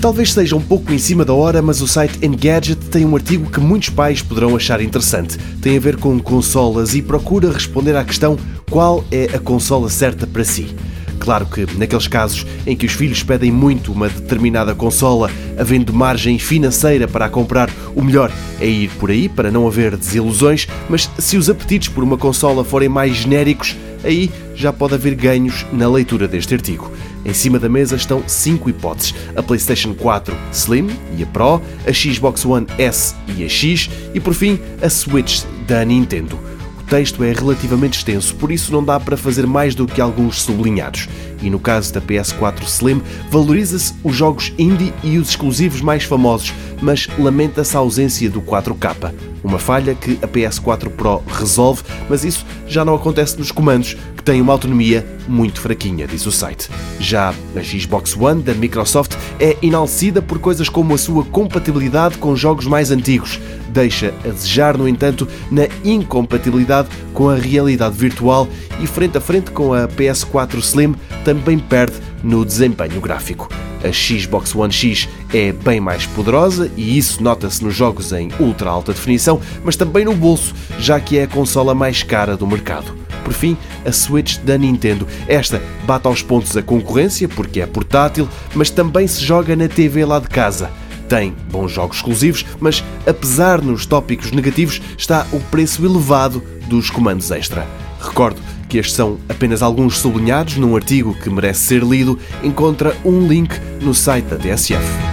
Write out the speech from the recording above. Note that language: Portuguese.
Talvez seja um pouco em cima da hora, mas o site Engadget tem um artigo que muitos pais poderão achar interessante. Tem a ver com consolas e procura responder à questão qual é a consola certa para si. Claro que, naqueles casos em que os filhos pedem muito uma determinada consola, havendo margem financeira para a comprar, o melhor é ir por aí para não haver desilusões, mas se os apetites por uma consola forem mais genéricos, aí já pode haver ganhos na leitura deste artigo. Em cima da mesa estão cinco hipóteses: a PlayStation 4 Slim e a Pro, a Xbox One S e a X e, por fim, a Switch da Nintendo. O texto é relativamente extenso, por isso não dá para fazer mais do que alguns sublinhados. E no caso da PS4 Slim, valoriza-se os jogos indie e os exclusivos mais famosos, mas lamenta-se a ausência do 4K. Uma falha que a PS4 Pro resolve, mas isso já não acontece nos comandos, que têm uma autonomia muito fraquinha, diz o site. Já a Xbox One da Microsoft é enaltecida por coisas como a sua compatibilidade com jogos mais antigos. Deixa a desejar, no entanto, na incompatibilidade com a realidade virtual e frente a frente com a PS4 Slim também perde no desempenho gráfico. A Xbox One X é bem mais poderosa e isso nota-se nos jogos em ultra alta definição, mas também no bolso, já que é a consola mais cara do mercado. Por fim, a Switch da Nintendo. Esta bate aos pontos a concorrência porque é portátil, mas também se joga na TV lá de casa. Tem bons jogos exclusivos, mas apesar nos tópicos negativos, está o preço elevado dos comandos extra. Recordo que estes são apenas alguns sublinhados num artigo que merece ser lido, encontra um link no site da TSF.